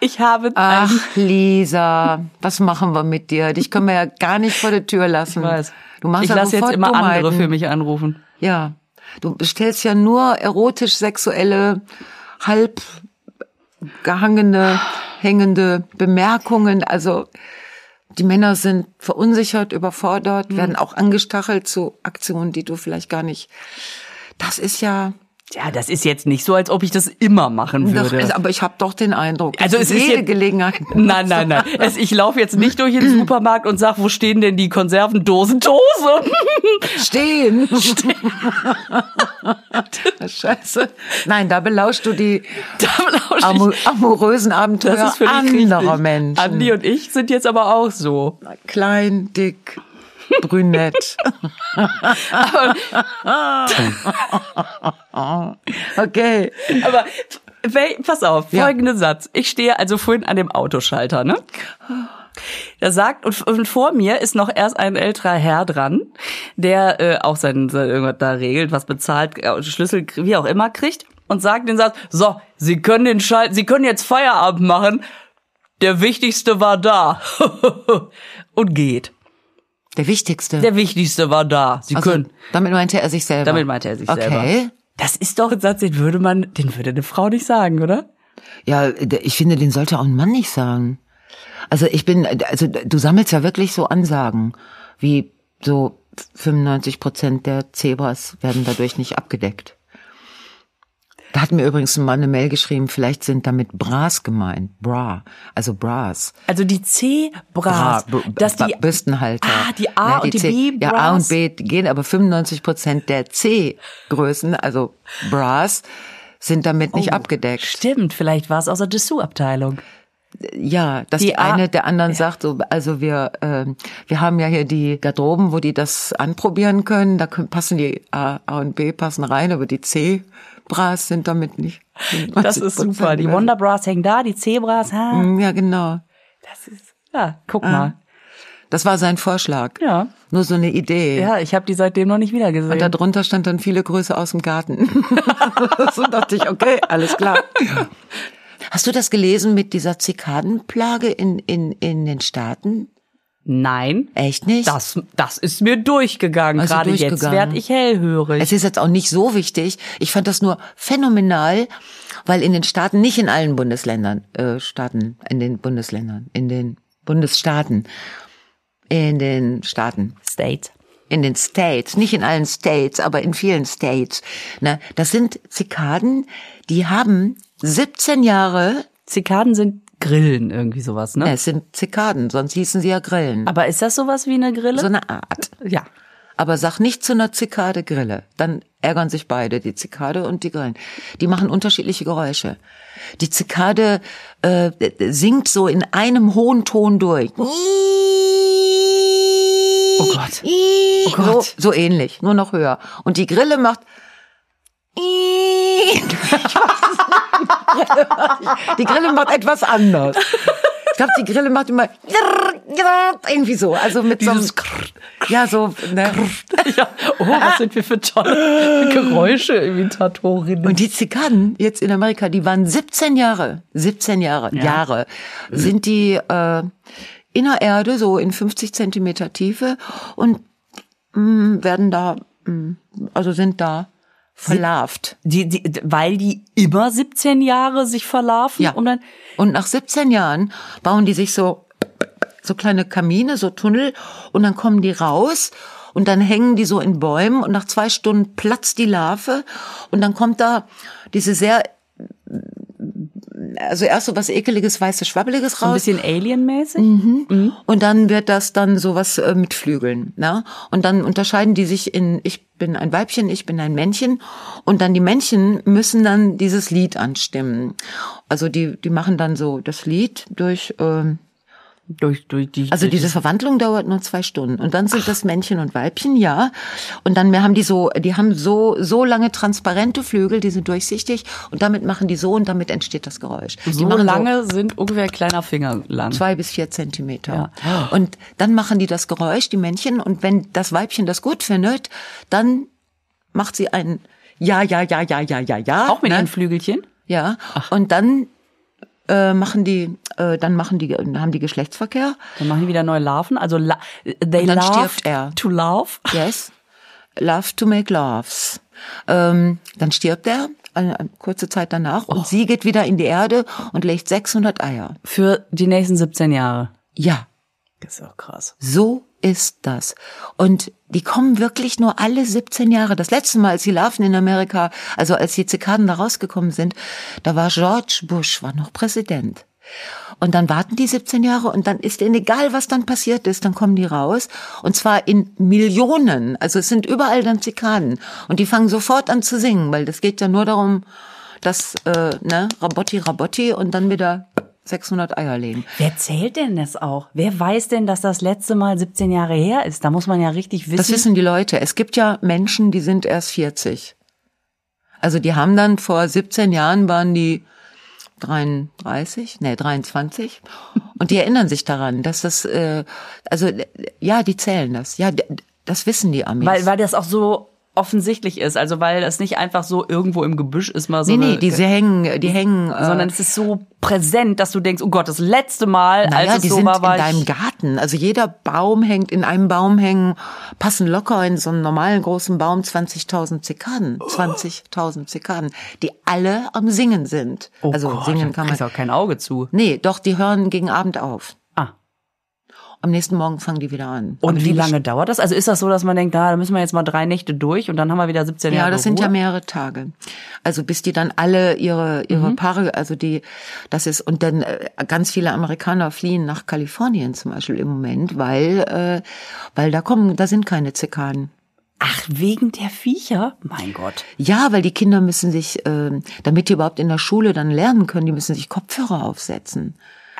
Ich habe Ach, Lisa, was machen wir mit dir? Dich können wir ja gar nicht vor der Tür lassen. ich weiß. Du machst ich ja lasse jetzt immer andere Dummheiten. für mich anrufen. Ja. Du stellst ja nur erotisch-sexuelle, halb gehangene, hängende Bemerkungen. Also die Männer sind verunsichert, überfordert, werden auch angestachelt zu Aktionen, die du vielleicht gar nicht. Das ist ja, Ja, das ist jetzt nicht so, als ob ich das immer machen würde. ist- aber ich habe doch den Eindruck, Also es ist jede jetzt- Gelegenheit. Nein, nein, nein. Es, ich laufe jetzt nicht durch den Supermarkt und sag, wo stehen denn die Konservendosen? Dose. Stehen. Scheiße. Nein, da belauschst du die Da lausch ich. amo amorösen Abenteuer Das ist völlig anderer richtig. Menschen. Andi und ich sind jetzt aber auch so. Klein, dick, brünett. okay. Aber pass auf, Ja. folgenden Satz. Ich stehe also vorhin an dem Autoschalter, ne? Da sagt, und, und vor mir ist noch erst ein älterer Herr dran, der äh, auch sein, sein irgendwas da regelt, was bezahlt, äh, Schlüssel, wie auch immer kriegt und sagt den Satz, so, Sie können den Schalt, Sie können jetzt Feierabend machen. Der Wichtigste war da. und geht. Der wichtigste. Der Wichtigste war da. Sie also, können. damit meinte er sich selber. Damit meinte er sich okay. selber. Okay. Das ist doch ein Satz, den würde man, den würde eine Frau nicht sagen, oder? Ja, ich finde, den sollte auch ein Mann nicht sagen. Also ich bin, also du sammelst ja wirklich so Ansagen, wie so 95 Prozent der Zebras werden dadurch nicht abgedeckt. Da hat mir übrigens mal eine Mail geschrieben, vielleicht sind damit Bras gemeint. Bra, also Bras. Also die C-Bras, Bra, dass die Bürstenhalter. Ah, die A und die C, B-Bras. Ja, A und B gehen, aber 95 Prozent der C-Größen, also Bras, sind damit nicht Oh, abgedeckt. Stimmt, vielleicht war es aus der Dessous-Abteilung. Ja, dass Die die, eine der anderen sagt, so, also wir, ähm, wir haben ja hier die Garderoben, wo die das anprobieren können. Da können, passen die A, A und B passen rein, aber die C Bras sind damit nicht. Das ist super. Die Wonder Bras hängen da, die C-Bras, ha. Mm, Ja, genau. Das ist, ja, guck mal. Das war sein Vorschlag. Ja. Nur so eine Idee. Ja, ich habe die seitdem noch nicht wieder gesehen. Und darunter stand dann viele Grüße aus dem Garten. so dachte ich, okay, alles klar. Hast du das gelesen mit dieser Zikadenplage in, in, in den Staaten? Nein, Echt nicht? das, das ist mir durchgegangen. Also Gerade jetzt durchgegangen. werd ich hellhörig. Es ist jetzt auch nicht so wichtig. Ich fand das nur phänomenal, weil in den Staaten, nicht in allen Bundesländern, äh, Staaten, in den Bundesländern, in den Bundesstaaten, in den Staaten, State. in den States, nicht in allen States, aber in vielen States. Ne, das sind Zikaden, die haben 17 Jahre, Zikaden sind Grillen, irgendwie sowas, ne? äh, es sind Zikaden, sonst hießen sie ja Grillen. Aber ist das sowas wie eine Grille? So eine Art. ja. Aber sag nicht zu einer Zikade Grille. Dann ärgern sich beide, die Zikade und die Grillen. Die machen unterschiedliche Geräusche. Die Zikade äh, singt so in einem hohen Ton durch. Oh Gott. Oh Gott. So, so ähnlich, nur noch höher. Und die Grille macht. die Grille macht etwas anders. Ich glaube, die Grille macht immer irgendwie so, also mit so einem, Dieses ja so, ne? ja. Oh, was sind wir für tolle Geräusche-Imitatorinnen. Und die Zikaden jetzt in Amerika, die waren 17 Jahre, 17 Jahre, Jahre, sind die äh, in der Erde, so in 50 Zentimeter Tiefe und mh, werden da, mh, also sind da verlarvt. Die, die, weil die immer 17 Jahre sich verlaufen Ja. und dann Und nach 17 Jahren bauen die sich so, so kleine Kamine, so Tunnel und dann kommen die raus und dann hängen die so in Bäumen und nach zwei Stunden platzt die Larve und dann kommt da diese sehr, also erst so was ekeliges, weißes, schwabbeliges so ein raus. bisschen alienmäßig. Und dann wird das dann sowas äh, mit Flügeln. Ne? Und dann unterscheiden die sich in, ich bin ein Weibchen, ich bin ein Männchen. Und dann die Männchen müssen dann dieses Lied anstimmen. Also die, die machen dann so das Lied durch, ähm, Durch, durch die, also diese Verwandlung dauert nur zwei Stunden. Und dann sind das Männchen und Weibchen, ja. Und dann haben die so, die haben so, so lange transparente Flügel, die sind durchsichtig. Und damit machen die so und damit entsteht das Geräusch. die so machen lange sind ungefähr ein kleiner Finger lang. zwei bis vier Zentimeter. Ja. Und dann machen die das Geräusch, die Männchen, und wenn das Weibchen das gut findet, dann macht sie ein Ja, ja, ja, ja, ja, ja, ja. Auch mit ne? ihren Flügelchen? Ja. Und dann äh, machen die, äh, dann machen die, haben die Geschlechtsverkehr. Dann machen die wieder neue Larven. Also la they dann love stirbt er. to love. Yes. Love to make loves. Ähm, dann stirbt er eine, eine kurze Zeit danach Oh. und sie geht wieder in die Erde und legt 600 Eier. Für die nächsten 17 Jahre. Ja. Das ist auch krass. So ist das. Und die kommen wirklich nur alle 17 Jahre. Das letzte Mal, als die Larven in Amerika, also als die Zikaden da rausgekommen sind, da war George Bush, war noch Präsident. Und dann warten die 17 Jahre und dann ist denen egal, was dann passiert ist, dann kommen die raus. Und zwar in Millionen. Also es sind überall dann Zikaden. Und die fangen sofort an zu singen, weil das geht ja nur darum, dass, äh, ne, Rabotti, Rabotti und dann wieder 600 Eier legen. Wer zählt denn das auch? Wer weiß denn, dass das letzte Mal 17 Jahre her ist? Da muss man ja richtig wissen. Das wissen die Leute. Es gibt ja Menschen, die sind erst 40. Also die haben dann vor 17 Jahren waren die 33, nee, 23 und die erinnern sich daran, dass das äh, also ja, die zählen das. Ja, das wissen die Amis. Weil weil das auch so offensichtlich ist, also weil es nicht einfach so irgendwo im Gebüsch ist mal so Nee, nee, die hängen, die hängen äh, sondern es ist so präsent, dass du denkst, oh Gott, das letzte Mal, naja, als es die so sind war, war in deinem Garten. Also jeder Baum hängt in einem Baum hängen passen locker in so einen normalen großen Baum 20.000 Zikaden, 20.000 Zikaden, die alle am Singen sind. oh also Gott, singen kann man auch kein Auge zu. Nee, doch die hören gegen Abend auf. Am nächsten Morgen fangen die wieder an. Und wie lange dauert das? Also ist das so, dass man denkt, da müssen wir jetzt mal drei Nächte durch und dann haben wir wieder 17 Jahre Ja, das sind ja Ruhe? mehrere Tage. Also bis die dann alle ihre ihre Paare, also die, das ist und dann äh, ganz viele Amerikaner fliehen nach Kalifornien zum Beispiel im Moment, weil äh, weil da kommen, da sind keine Zikaden. Ach, wegen der Viecher? Mein Gott. Ja, weil die Kinder müssen sich, äh, damit die überhaupt in der Schule dann lernen können, die müssen sich Kopfhörer aufsetzen.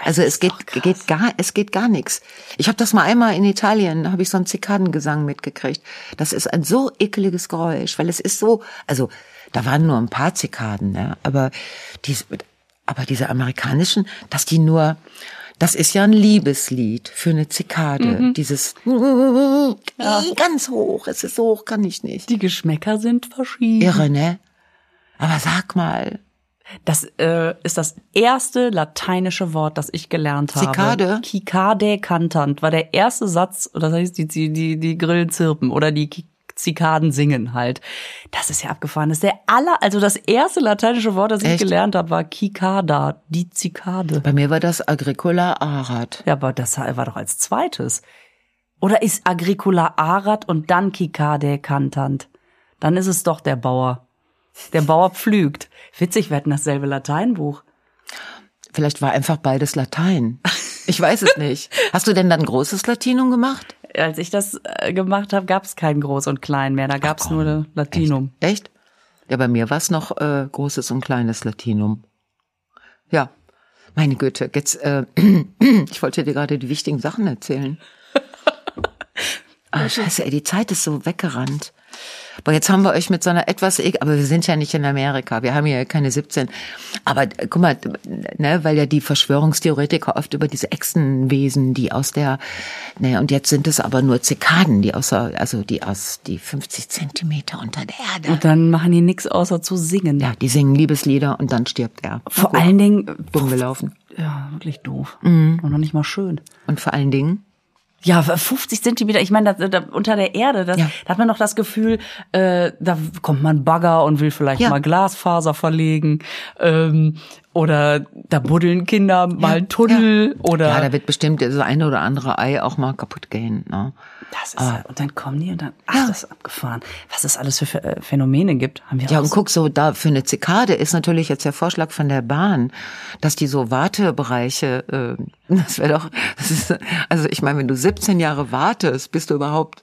Also es geht, geht gar, es geht gar nichts. Ich habe das mal einmal in Italien, habe ich so einen Zikadengesang mitgekriegt. Das ist ein so ekeliges Geräusch, weil es ist so, also da waren nur ein paar Zikaden, ne? aber die, aber diese amerikanischen, dass die nur, das ist ja ein Liebeslied für eine Zikade. Dieses ganz hoch, es ist so hoch, kann ich nicht. Die Geschmäcker sind verschieden. Irre, ne? Aber sag mal, Das äh, ist das erste lateinische Wort, das ich gelernt habe. Zikade? Cicade cantant war der erste Satz, das heißt, die, die, die, Grillen zirpen oder die Zikaden singen halt. Das ist ja abgefahren. Das ist der aller, also das erste lateinische Wort, das ich Echt? gelernt habe, war Cicada, die Zikade. bei mir war das Agricola arat. Ja, aber das war doch als zweites. Oder ist Agricola arat und dann Cicade cantant? Dann ist es doch der Bauer. Der Bauer pflügt. Witzig, wir hatten dasselbe Lateinbuch. Vielleicht war einfach beides Latein. Ich weiß es nicht. Hast du denn dann großes Latinum gemacht? Als ich das äh, gemacht habe, gab es kein Groß und Klein mehr. Da gab es nur Latinum. Echt? Ja, bei mir war es noch äh, großes und kleines Latinum. Ja, meine Güte, jetzt, äh, ich wollte dir gerade die wichtigen Sachen erzählen. Ah, scheiße, ey, die Zeit ist so weggerannt. Aber jetzt haben wir euch mit so einer etwas, e- aber wir sind ja nicht in Amerika, wir haben ja keine 17. Aber äh, guck mal, ne, weil ja die Verschwörungstheoretiker oft über diese Echsenwesen, die aus der, ne, und jetzt sind es aber nur Zikaden, die außer, also die aus, die 50 Zentimeter unter der Erde. Und dann machen die nichts außer zu singen. Ja, die singen Liebeslieder und dann stirbt er. Vor allen Dingen, Dumm gelaufen. ja, wirklich doof. Und noch nicht mal schön. Und vor allen Dingen, Ja, 50 Zentimeter, ich meine, da, da, unter der Erde, das, Ja. da hat man noch das Gefühl, äh, da kommt man Bagger und will vielleicht Ja. mal Glasfaser verlegen. Ähm, oder da buddeln Kinder mal einen Tunnel oder ja, da wird bestimmt das eine oder andere Ei auch mal kaputt gehen. Ne? das ist, und dann kommen die und dann, ach, das ist abgefahren. Was es alles für äh, Phänomene gibt, haben wir Ja, auch und guck so, da für eine Zikade ist natürlich jetzt der Vorschlag von der Bahn, dass die so Wartebereiche, äh, das wäre doch, das ist, also ich meine, wenn du 17 Jahre wartest, bis du überhaupt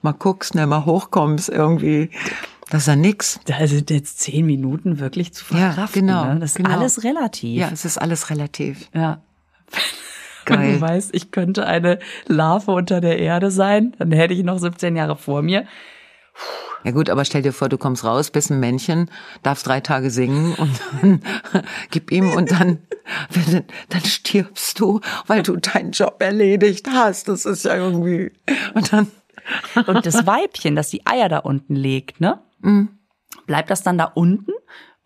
mal guckst, ne, mal hochkommst irgendwie, das ist ja nix. Da sind jetzt zehn Minuten wirklich zu Ja, verkraften. genau, Ne? Das ist genau. alles relativ. Ja, es ist alles relativ. Ja. Wenn Geil. du weißt, ich könnte eine Larve unter der Erde sein, dann hätte ich noch 17 Jahre vor mir. Ja gut, aber stell dir vor, du kommst raus, bist ein Männchen, darfst drei Tage singen und dann gib ihm und dann, wenn- dann stirbst du, weil du deinen Job erledigt hast. Das ist ja irgendwie, und dann, Und das Weibchen, das die Eier da unten legt, ne? Bleibt das dann da unten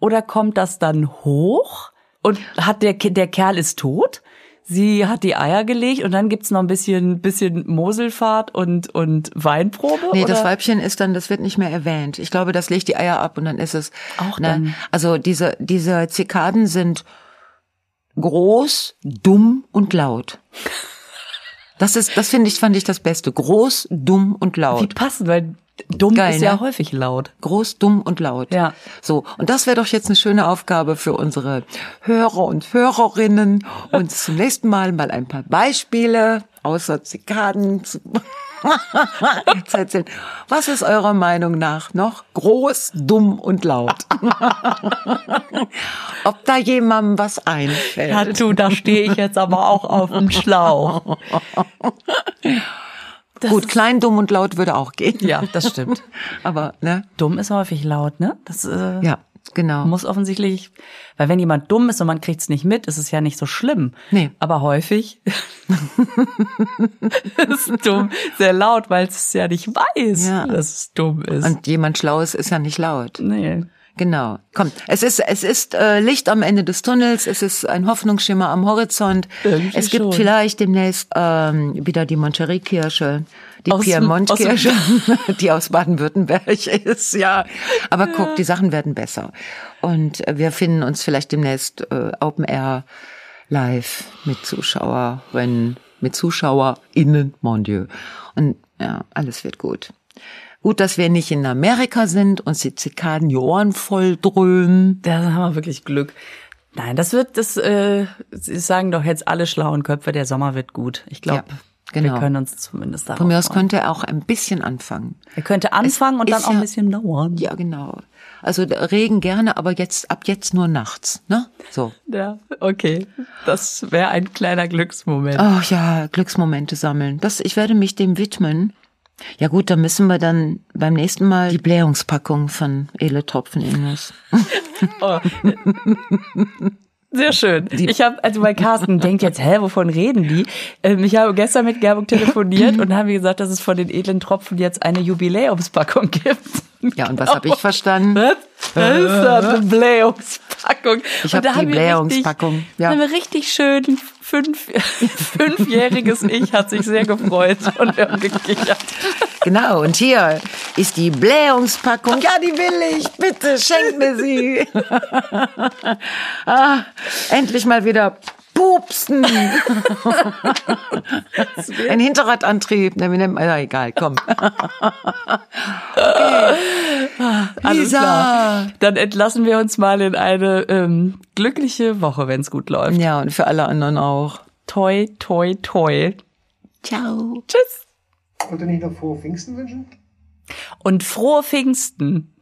oder kommt das dann hoch und hat der, der Kerl ist tot? Sie hat die Eier gelegt und dann gibt's noch ein bisschen, bisschen Moselfahrt und, und Weinprobe? nee, oder? das Weibchen ist dann, das wird nicht mehr erwähnt. Ich glaube, das legt die Eier ab und dann ist es. Auch ne? dann. Also diese, diese Zikaden sind groß, dumm und laut. Das ist, das finde ich, fand ich das Beste. Groß, dumm und Wie laut. passend, weil dumm Geil, ist ja ne? häufig laut. Groß, dumm und laut. Ja. So. Und das wäre doch jetzt eine schöne Aufgabe für unsere Hörer und Hörerinnen, uns zum nächsten Mal mal ein paar Beispiele außer Zikaden zu, zu erzählen. Was ist eurer Meinung nach noch groß, dumm und laut? Ob da jemandem was einfällt? Ja, du, da stehe ich jetzt aber auch auf dem Schlauch. Gut, klein, dumm und laut würde auch gehen. Ja, das stimmt. Aber, ne? Dumm ist häufig laut, ne? Das äh, Ja, genau. muss offensichtlich, weil wenn jemand dumm ist und man kriegt's nicht mit, ist es ja nicht so schlimm. Nee. Aber häufig ist dumm sehr laut, weil es ja nicht weiß, Ja. dass es dumm ist. Und jemand Schlaues ist ja nicht laut. nee. Genau. Komm, es ist es ist äh, Licht am Ende des Tunnels. Es ist ein Hoffnungsschimmer am Horizont. Irgendwie es gibt schon. vielleicht demnächst ähm, wieder die Monterey-Kirsche, die Aus dem- Piemont-Kirsche, die aus Baden-Württemberg ist. Ja, aber guck, die Sachen werden besser. Und wir finden uns vielleicht demnächst äh, Open Air live mit Zuschauerinnen, mit ZuschauerInnen, mon Dieu. Und ja, alles wird gut. Gut, dass wir nicht in Amerika sind und die Zikaden die Ohren voll dröhnen. Da haben wir wirklich Glück. Nein, das wird, das äh, Sie sagen doch jetzt alle schlauen Köpfe, der Sommer wird gut. Ich glaube, Ja, genau. wir können uns zumindest darauf Von mir aus könnte er auch ein bisschen anfangen. Er könnte anfangen und dann auch ein ja- bisschen dauern. Ja, genau. Also Regen gerne, aber jetzt ab jetzt nur nachts, ne? So. Ja, okay. Das wäre ein kleiner Glücksmoment. Ach ja, Glücksmomente sammeln. Das, ich werde mich dem widmen. Ja gut, dann müssen wir dann beim nächsten Mal die Blähungspackung von Ele Tropfen Innes. Oh. Sehr schön. Ich habe, also bei Carsten denkt jetzt, hä, wovon reden die? Ähm, ich habe gestern mit Gerburg telefoniert und habe gesagt, dass es von den edlen Tropfen jetzt eine Jubiläumspackung gibt. Ja, und was habe ich verstanden? Was? Das ist eine Blähungspackung. Ich Und hab da die haben Blähungspackung, Richtig, ja. haben wir richtig schön, fünf, fünfjähriges Ich hat sich sehr gefreut und wir haben gekichert. Genau, und hier ist die Blähungspackung. Ja, die will ich. Bitte, schenk mir sie. ah, endlich mal wieder pupsen. Ein Hinterradantrieb. Ne, wie nennt man, ja, egal, komm. Alles Lisa. klar. Dann entlassen wir uns mal in eine ähm, glückliche Woche, wenn es gut läuft. Ja, und für alle anderen auch. Toi, toi, toi. Ciao. Tschüss. Wollt ihr nicht noch frohe Pfingsten wünschen? Und frohe Pfingsten.